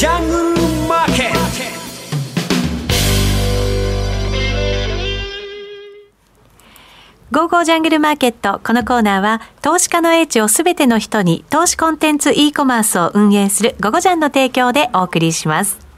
ジャングルマーケットゴーゴージャングルマーケット。このコーナーは、投資家の英知をすべての人に、投資コンテンツ e コマースを運営するゴゴジャンの提供でお送りします。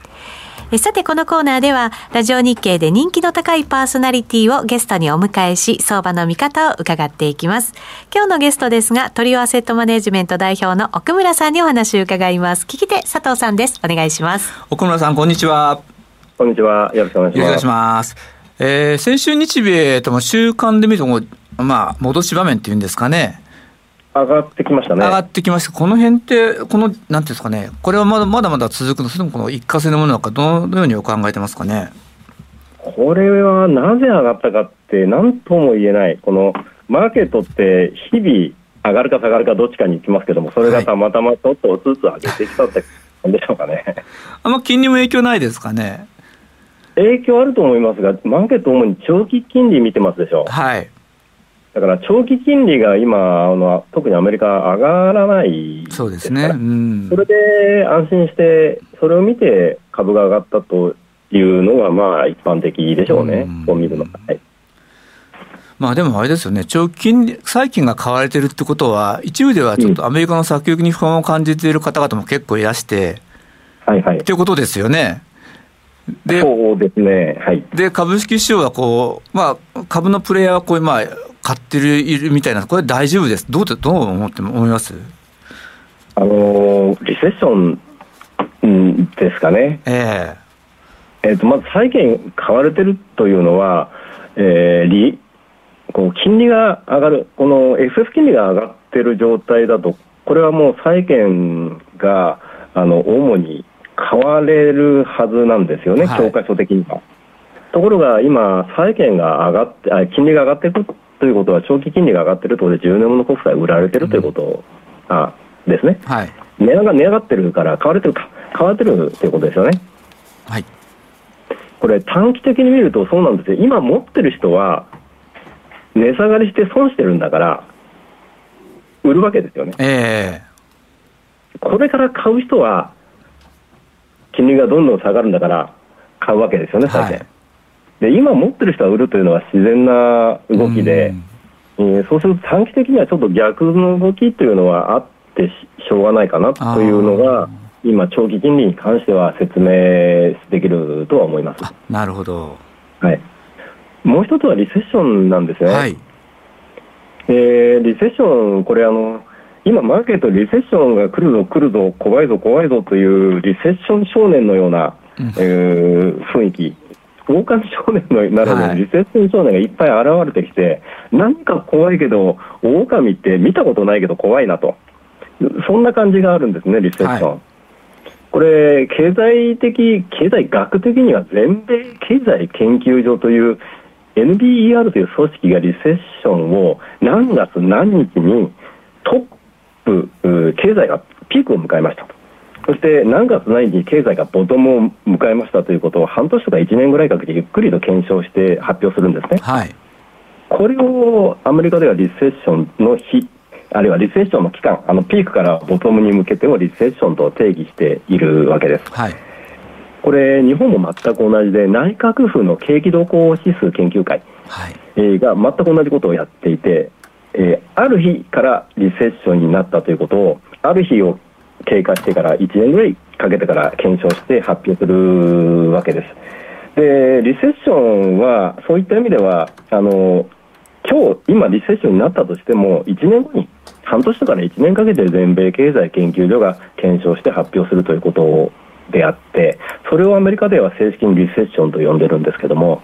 えさて、このコーナーでは、ラジオ日経で人気の高いパーソナリティをゲストにお迎えし、相場の見方を伺っていきます。今日のゲストですが、トリオアセットマネジメント代表の奥村さんにお話を伺います。聞き手、佐藤さんです。お願いします。奥村さん、こんにちは。こんにちは。よろしくお願いします。お願いします。えー、先週日米とも週間で見るともう、まあ、戻し場面っていうんですかね。上がってきましたね。上がってきました。この辺って、この、なんていうんですかね。これはまだまだまだ続くの、それともこの一過性のものなのか、どのようにお考えてますかね？これはなぜ上がったかって、なんとも言えない。このマーケットって日々上がるか下がるかどっちかに行きますけども、それがたまたまちょっとずつ上げてきたってなんでしょうかね。あんま金利も影響ないですかね？影響あると思いますが、マーケット主に長期金利見てますでしょ？はい。だから長期金利が今、あの特にアメリカ上がらないそうですね。うんそ。れで安心して、それを見て株が上がったというのが、まあ、一般的でしょうねうん、見るのが。はいまあでもあれですよね、長期金利、債券が買われてるってことは、一部ではちょっとアメリカの先行きに不安を感じている方々も結構いらして、はいはいっていうことですよね。で、そうですね、はい。で、株式市場はこう、まあ、株のプレイヤーはこう、まあ、買ってる、いるみたいな、これ大丈夫です。どうで、どう思って思います？あのーリセッションうんですかね、ええー、とまず債券買われてるというのは、えー利こう金利が上がる、この FF 金利が上がってる状態だと、これはもう債券があの主に買われるはずなんですよね、はい教科書的には。ところが今、債券が上がって、あ金利が上がっていくということは、長期金利が上がってるということで、10年物国債売られてるということ、あですね。えはい。値上が値上がってるから買われてるか。買われてるっていうことですよね。はい。これ短期的に見るとそうなんですよ。今持ってる人は値下がりして損してるんだから売るわけですよね。えこれから買う人は金利がどんどん下がるんだから買うわけですよね債券、はいで今持ってる人は売るというのは自然なえ動きで、うんえーそうすると短期的にはちょっと逆の動きというのはあってししょうがないかなというのが、今、長期金利に関しては説明できるとは思います。あ、なるほど。はい、もう一つはリセッションなんですね。はい。えーリセッション、これあの、今、マーケット、リセッションが来るぞ、来るぞ、怖いぞ、怖いぞというリセッション少年のような、うんえー雰囲気、狼少年のならぬ、はいリセッション少年がいっぱい現れてきて、何か怖いけど、狼って見たことないけど怖いなと、そんな感じがあるんですね、リセッション。はこれ、経済的、経済学的には全米経済研究所という NBER という組織がリセッションを何月何日にトップ、う経済がピークを迎えましたと。そして何月何日に経済がボトムを迎えましたということを半年とか1年ぐらいかけてゆっくりと検証して発表するんですね。はい。これをアメリカではリセッションの日、あるいはリセッションの期間、あのピークからボトムに向けてをリセッションと定義しているわけです。はい。これ、日本も全く同じで、内閣府の景気動向指数研究会が全く同じことをやっていて、えーある日からリセッションになったということを、ある日を経過してから1年ぐらいかけてから検証して発表するわけです。で、リセッションは、そういった意味では、あの、今日、今リセッションになったとしても、1年後に、半年とかね、1年かけて全米経済研究所が検証して発表するということであって、それをアメリカでは正式にリセッションと呼んでるんですけども、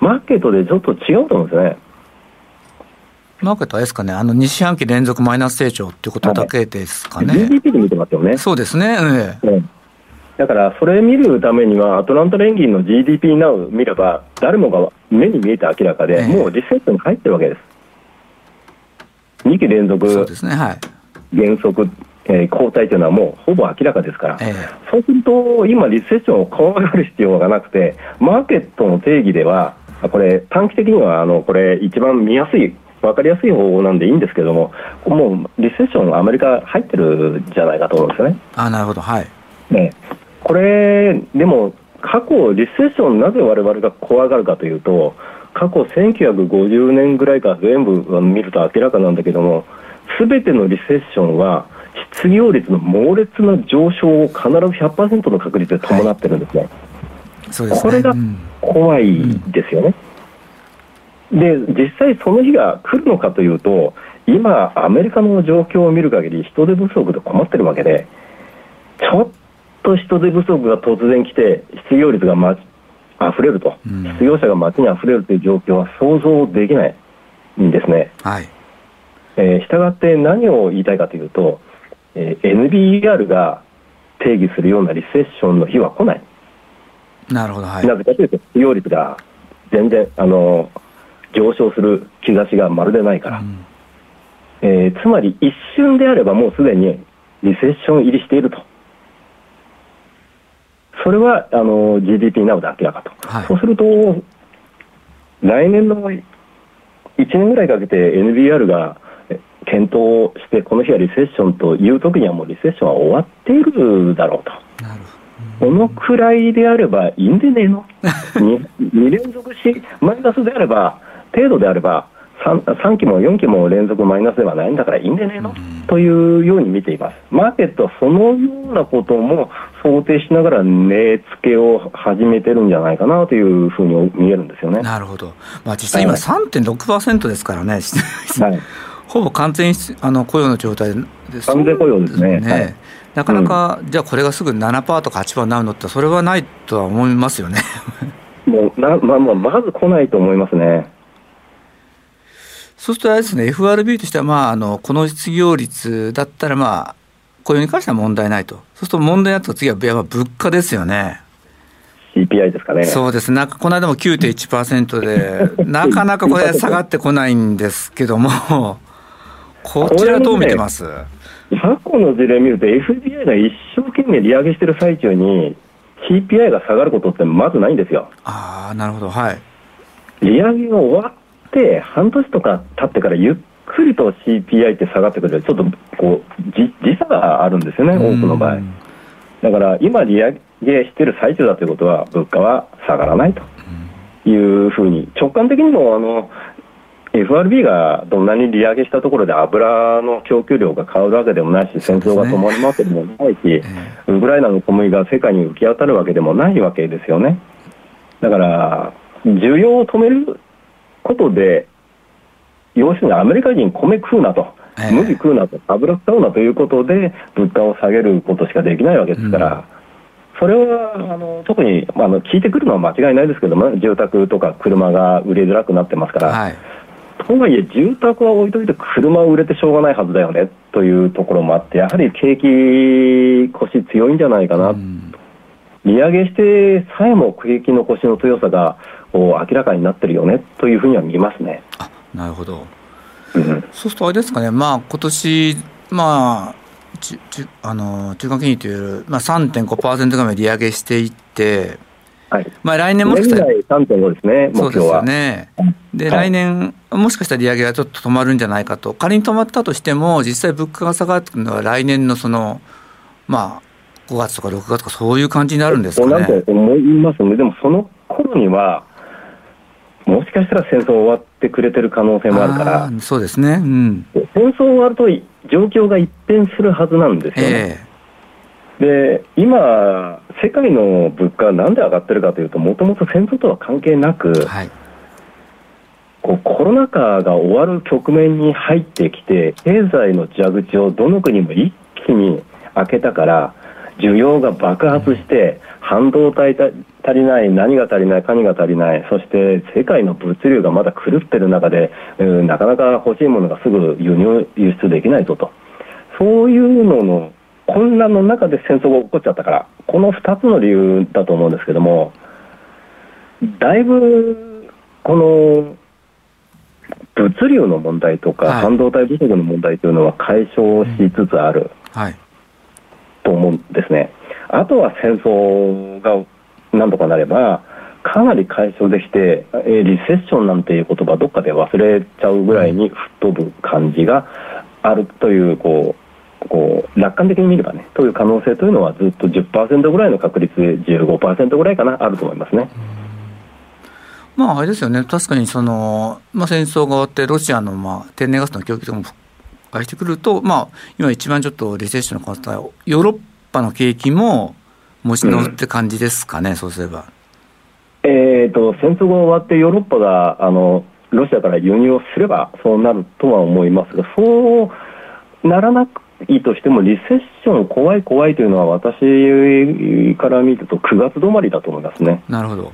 マーケットでちょっと違うと思うんですね。マーケットはですかね、あの、2四半期連続マイナス成長っていうことだけですかね。GDP で見てますよね。そうですね。ええうんだから、それ見るためには、アトランタ連銀の GDP ナウ見れば、誰もが目に見えて明らかで、ええもうリセットに入ってるわけです。2期連続そうですね。はい。減速、えー後退というのはもうほぼ明らかですから、ええそうすると、今、リセッションを怖がる必要がなくて、マーケットの定義では、あこれ、短期的にはあのこれ、一番見やすい、分かりやすい方法なんでいいんですけども、もうリセッション、アメリカ入ってるんじゃないかと思うんですよね。あ、なるほど。はい。ねこれ、でも、過去、リセッション、なぜ我々が怖がるかというと、過去1950年ぐらいから全部見ると明らかなんだけども、すべてのリセッションは、失業率の猛烈な上昇を必ず100%の確率で伴ってるんですね。そうですねこれが怖いですよね。で、実際その日が来るのかというと、今、アメリカの状況を見る限り、人手不足で困ってるわけで、ちょっと人手不足が突然来て、失業率が、ま、溢れると、うん失業者が街に溢れるという状況は想像できないんですね。はい。えー、したがって何を言いたいかというと、えー NBER が定義するようなリセッションの日は来ない。なるほど。はい。なぜかというと、失業率が全然あの上昇する兆しがまるでないから、うんえーつまり一瞬であればもうすでにリセッション入りしていると。それはあの GDP などで明らかと。はいそうすると、来年の1年ぐらいかけて NBR がえ検討して、この日はリセッションという時にはもうリセッションは終わっているだろうと。なるこのくらいであればいいんでねえの？2, 連続し、マイナスであれば、程度であれば3、3期も4期も連続マイナスではないんだからいいんでねえの、というように見ています。マーケットはそのようなことも想定しながら値付けを始めてるんじゃないかなというふうに見えるんですよね。なるほど。まあ実際今はい3.6%ですからね。はい ほぼ完全にあの雇用の状態で完全雇用ですねはいなかなか、じゃあこれがすぐ7%とか8%になるのって、それはないとは思いますよね。もうなまあまあ、まず来ないと思いますね。そうするとあれですね、FRB としては、まあ、あのこの失業率だったら、まあ、雇用に関しては問題ないと、そうすると問題になった次はやっぱ物価ですよね。CPI ですかね。そうですなんかこの間も9.1%で、なかなかこれ、下がってこないんですけども、こちらどう見てます？過去の事例見ると FDI が一生懸命利上げしてる最中に CPI が下がることってまずないんですよ。ああ、なるほど、はい。利上げが終わって半年とか経ってからゆっくりと CPI って下がってくるちょっとこうじ時差があるんですよね、多くの場合。う。んだから今利上げしてる最中だということは物価は下がらないと。いうふうに直感的にもあの FRB がどんなに利上げしたところで油の供給量が変わるわけでもないし戦争が止まるわけでもないし、え。ウクライナの小麦が世界に浮き当たるわけでもないわけですよね。だから需要を止めることで要するにアメリカ人米食うなとええ。麦食うなと油使うなということで物価を下げることしかできないわけですから、それはあの特に、まあ、あの聞いてくるのは間違いないですけども、住宅とか車が売れづらくなってますから、はい。とはいえ、住宅は置いといて、車は売れてしょうがないはずだよねというところもあって、やはり景気、腰強いんじゃないかな、うん。利上げしてさえも景気の腰の強さが明らかになってるよねというふうには見ますね。あなるほど。うんそうするとあれですかね、まあ今年まあちちあの中間金利という、まあ、3.5%ぐらいまで利上げしていって、はい、まあ、来年もしかしたら、年内3.5ですね、そうですよ。ね。で、はい来年、もしかしたら利上げがちょっと止まるんじゃないかと、仮に止まったとしても、実際物価が下がってくるのは来年のその、まあ、5月とか6月とか、そういう感じになるんですかそうなるね。と思いますね、でもその頃には、もしかしたら戦争終わってくれてる可能性もあるからそうですね。うん。戦争終わると状況が一変するはずなんですよね。えで今、世界の物価がなんで上がってるかというと、もともと戦争とは関係なくえ、はい。こうコロナ禍が終わる局面に入ってきて、経済の蛇口をどの国も一気に開けたから、需要が爆発して、半導体た足りない、何が足りない、何が足りない、そして世界の物流がまだ狂ってる中で、うんなかなか欲しいものがすぐ輸入、輸出できないぞと、そういうのの混乱の中で戦争が起こっちゃったから、この2つの理由だと思うんですけども、だいぶこの物流の問題とか、はい半導体不足の問題というのは解消しつつあるはい。と思うんですね。あとは戦争が何とかなれば、かなり解消できて、えーリセッションなんていう言葉どっかで忘れちゃうぐらいに吹っ飛ぶ感じがあるという、こう、こう楽観的に見ればねという可能性というのはずっと10%ぐらいの確率で15%ぐらいかなあると思いますね。まあ、あれですよね、確かにその、まあ、戦争が終わって、ロシアのまあ天然ガスの供給とかも復活してくると、まあ、今、一番ちょっとリセッションの方は、ヨーロッパの景気も持ち直って感じですかね、うん、そうすれば。えーと、戦争が終わって、ヨーロッパがあのロシアから輸入をすればそうなるとは思いますが、そうならないとしても、リセッション、怖い怖いというのは、私から見ると、9月止まりだと思いますね。なるほど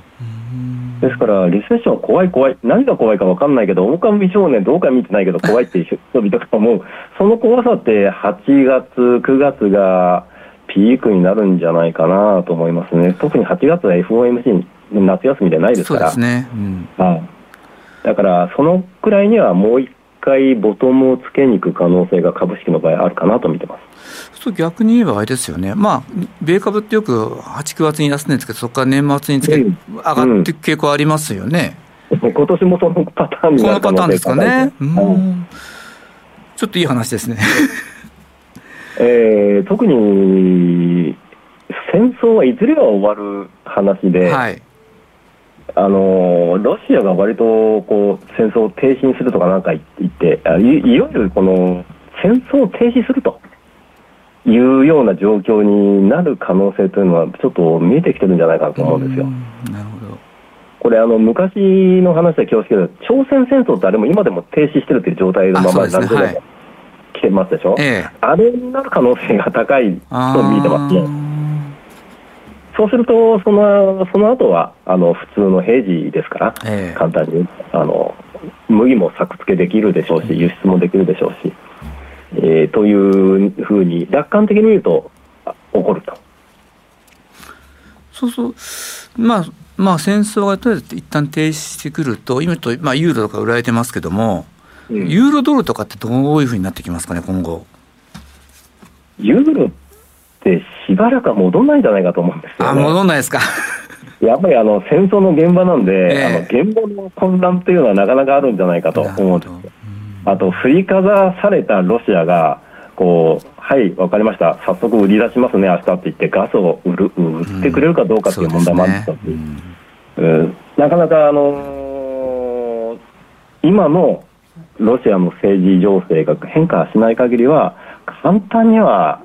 ですから、リセッション怖い怖い、何が怖いか分かんないけど、狼少年、どうか見てないけど、怖いっていう人々かも、その怖さって8月、9月がピークになるんじゃないかなと思いますね、特に8月は FOMC、夏休みでないですから、そうですね、うん、だから、そのくらいにはもう一回、ボトムをつけに行く可能性が株式の場合、あるかなと見てます。そう逆に言えばあれですよね、まあ、米株ってよく8、9月に安値ですけど、そこから年末につけ、上がっていく傾向ありますよね。今年もそのパターンになるこのパターンですかね。ちょっといい話ですね。えー、特に戦争はいずれは終わる話で、はい、あのロシアが割とこう戦争を停止にするとかなんか言ってい、いわゆるこの戦争を停止するというような状況になる可能性というのは、ちょっと見えてきてるんじゃないかなと思うんですよ。なるほど。これあの昔の話は恐縮けど、朝鮮戦争ってあれも今でも停止してるという状態のまま何十年も来てますでしょ、ええ、あれになる可能性が高いと見てますね。そうすると、そのその後はあの普通の平時ですから、え、簡単にあの麦も作付けできるでしょうし、輸出もできるでしょうし。えー、というふうに楽観的に見ると起こると。そうそうまあまあ戦争がとりあえず一旦停止してくると今と、まあ、ユーロとか売られてますけども、うん、ユーロドルとかってどういうふうになってきますかね今後。ユーロってしばらくは戻らないんじゃないかと思うんですよ、ね、あ戻らないですか。やっぱりあの戦争の現場なんで、えー、あの現場の混乱っていうのはなかなかあるんじゃないかと思うんですよ。あと振りかざされたロシアがこうはい分かりました。早速売り出しますね明日って言ってガスを売る売ってくれるかどうかっていう問題もあるんですよ、うん、なかなかあのー、今のロシアの政治情勢が変化しない限りは簡単には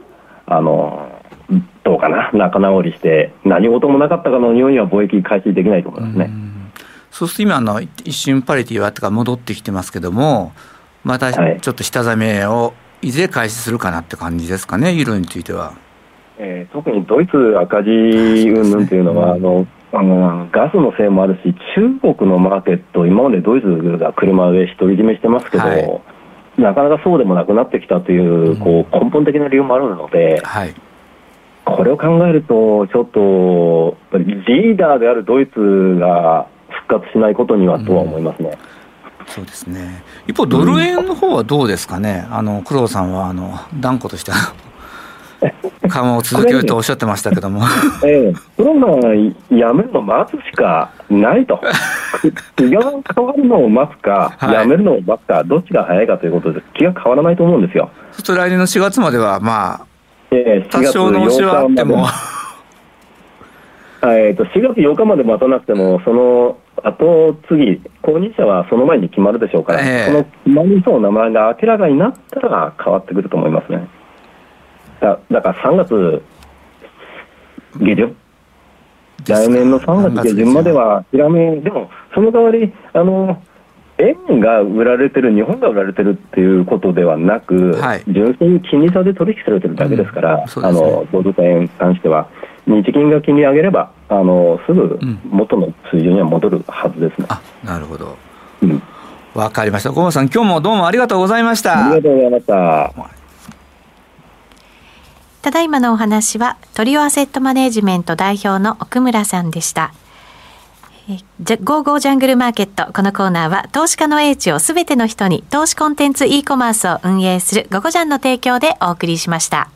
あのー、どうかな仲直りして何事もなかったかのようには貿易開始できないと思いますね。そうすると今の一瞬パリティはとか戻ってきてますけどもまたちょっと下ざめをいずれ開始するかなって感じですかね、ユーロについては。えー、特にドイツ赤字云々というのは、あのあのガスのせいもあるし、中国のマーケット、今までドイツが車で独り占めしてますけど、はい、なかなかそうでもなくなってきたというこう根本的な理由もあるので、はい、これを考えると、ちょっとリーダーであるドイツが復活しないことにはとは思いますね。うん。そうですね。一方、ドル円の方はどうですかね、あの工藤さんはあの断固として緩和を続けるとおっしゃってましたけども、ええ、コロナやめるの待つしかないと、気が変わるのを待つか、はい、やめるのを待つか、どっちが早いかということで、気が変わらないと思うんですよ。そうすると来年の4月までは、まあ、ええ、多少の押しはあっても。えーと、4月8日まで待たなくても、その後次、購入者はその前に決まるでしょうから、えー、その決まりそうな名前が明らかになったら変わってくると思いますね。だだから3月下旬、来年の3月下旬までは諦め、でもその代わり、あの円が売られてる、日本が売られてるっていうことではなく、はい、純粋に金利差で取引されてるだけですから、うんね、あのドル円に関しては。日銀が金利上げればあのすぐ元の水準には戻るはずですね。うん、なるほど。わ、うん、かりました。小野さん、今日もどうもありがとうございました。ありがとうございました。ただいまのお話は、トリオアセットマネジメント代表の奥村さんでした。じゃゴーゴージャングルマーケット。このコーナーは、投資家の英知をすべての人に、投資コンテンツ e コマースを運営するゴゴジャンの提供でお送りしました。